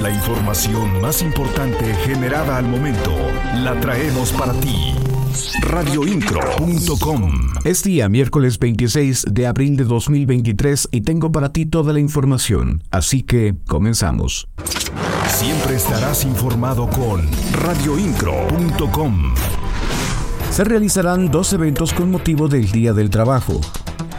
La información más importante generada al momento la traemos para ti. Radioincro.com Es día miércoles 26 de abril de 2023 y tengo para ti toda la información, así que comenzamos. Siempre estarás informado con radioincro.com. Se realizarán dos eventos con motivo del Día del Trabajo.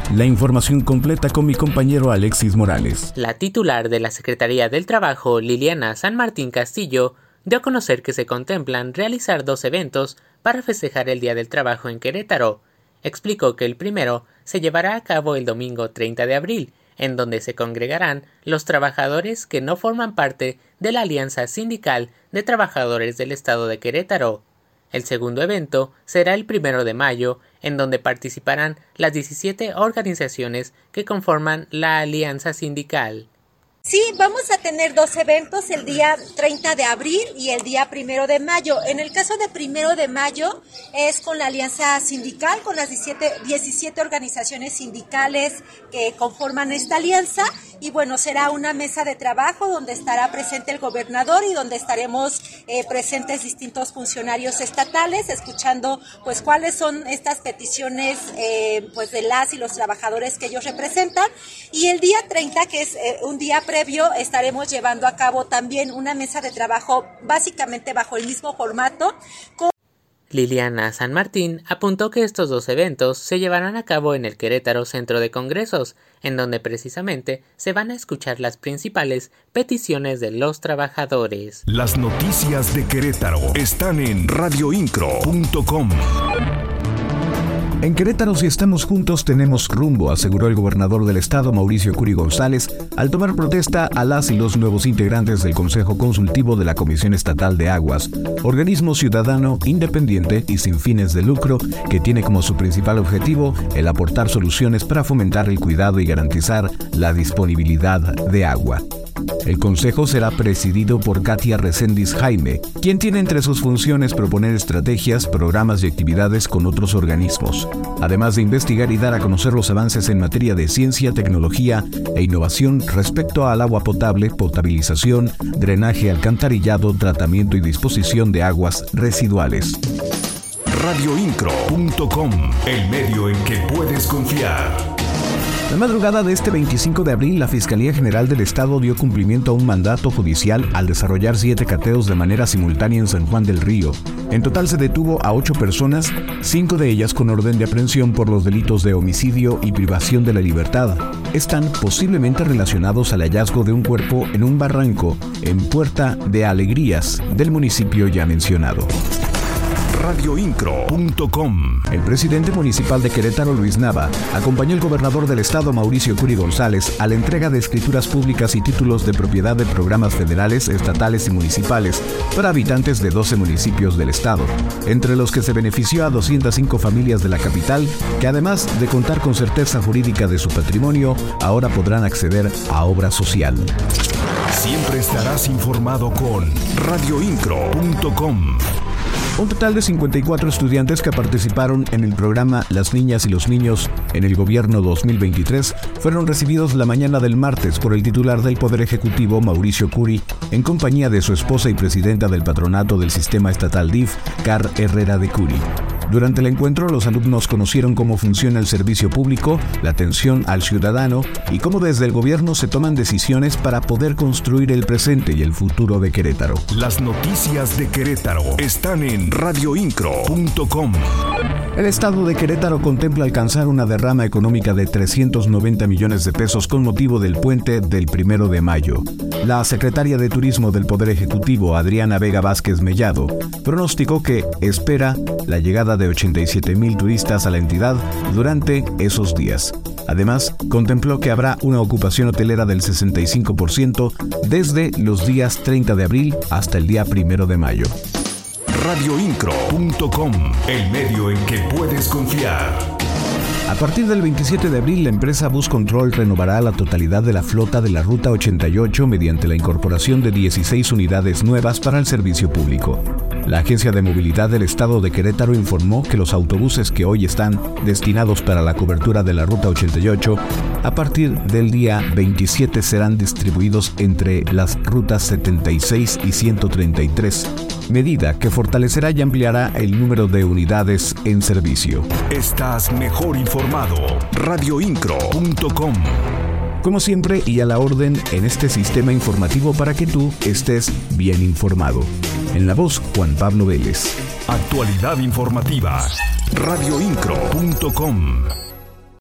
La información completa con mi compañero Alexis Morales. La titular de la Secretaría del Trabajo, Liliana San Martín Castillo, dio a conocer que se contemplan realizar dos eventos para festejar el Día del Trabajo en Querétaro. Explicó que el primero se llevará a cabo el domingo 30 de abril, en donde se congregarán los trabajadores que no forman parte de la Alianza Sindical de Trabajadores del Estado de Querétaro. El segundo evento será el primero de mayo, en donde participarán las 17 organizaciones que conforman la alianza sindical. Sí, vamos a tener dos eventos, el día 30 de abril y el día primero de mayo. En el caso de primero de mayo es con la alianza sindical, con las 17, 17 organizaciones sindicales que conforman esta alianza. Y bueno, será una mesa de trabajo donde estará presente el gobernador y donde estaremos eh, presentes distintos funcionarios estatales, escuchando pues cuáles son estas peticiones eh, pues de las y los trabajadores que ellos representan. Y el día 30, que es eh, un día previo estaremos llevando a cabo también una mesa de trabajo básicamente bajo el mismo formato. Liliana San Martín apuntó que estos dos eventos se llevarán a cabo en el Querétaro Centro de Congresos, en donde precisamente se van a escuchar las principales peticiones de los trabajadores. Las noticias de Querétaro están en radioincro.com. En Querétaro, si estamos juntos, tenemos rumbo, aseguró el gobernador del estado, Mauricio Curi González, al tomar protesta a las y los nuevos integrantes del Consejo Consultivo de la Comisión Estatal de Aguas, organismo ciudadano independiente y sin fines de lucro que tiene como su principal objetivo el aportar soluciones para fomentar el cuidado y garantizar la disponibilidad de agua. El consejo será presidido por Katia Recendis Jaime, quien tiene entre sus funciones proponer estrategias, programas y actividades con otros organismos, además de investigar y dar a conocer los avances en materia de ciencia, tecnología e innovación respecto al agua potable, potabilización, drenaje, alcantarillado, tratamiento y disposición de aguas residuales. Radioincro.com, el medio en que puedes confiar. La madrugada de este 25 de abril, la Fiscalía General del Estado dio cumplimiento a un mandato judicial al desarrollar siete cateos de manera simultánea en San Juan del Río. En total se detuvo a ocho personas, cinco de ellas con orden de aprehensión por los delitos de homicidio y privación de la libertad. Están posiblemente relacionados al hallazgo de un cuerpo en un barranco en Puerta de Alegrías del municipio ya mencionado radioincro.com. El presidente municipal de Querétaro, Luis Nava, acompañó al gobernador del estado, Mauricio Curi González, a la entrega de escrituras públicas y títulos de propiedad de programas federales, estatales y municipales para habitantes de 12 municipios del estado, entre los que se benefició a 205 familias de la capital, que además de contar con certeza jurídica de su patrimonio, ahora podrán acceder a obra social. Siempre estarás informado con radioincro.com. Un total de 54 estudiantes que participaron en el programa Las Niñas y los Niños en el gobierno 2023 fueron recibidos la mañana del martes por el titular del Poder Ejecutivo, Mauricio Curi, en compañía de su esposa y presidenta del patronato del sistema estatal DIF, Car Herrera de Curi. Durante el encuentro, los alumnos conocieron cómo funciona el servicio público, la atención al ciudadano y cómo desde el gobierno se toman decisiones para poder construir el presente y el futuro de Querétaro. Las noticias de Querétaro están en radioincro.com. El estado de Querétaro contempla alcanzar una derrama económica de 390 millones de pesos con motivo del puente del primero de mayo. La secretaria de Turismo del Poder Ejecutivo, Adriana Vega Vázquez Mellado, pronosticó que espera la llegada de 87 mil turistas a la entidad durante esos días. Además, contempló que habrá una ocupación hotelera del 65% desde los días 30 de abril hasta el día primero de mayo radioincro.com, el medio en que puedes confiar. A partir del 27 de abril, la empresa Bus Control renovará la totalidad de la flota de la Ruta 88 mediante la incorporación de 16 unidades nuevas para el servicio público. La Agencia de Movilidad del Estado de Querétaro informó que los autobuses que hoy están destinados para la cobertura de la Ruta 88, a partir del día 27 serán distribuidos entre las rutas 76 y 133, medida que fortalecerá y ampliará el número de unidades en servicio. Estás mejor informado. Radioincro.com como siempre y a la orden en este sistema informativo para que tú estés bien informado. En la voz, Juan Pablo Vélez. Actualidad informativa. Radioincro.com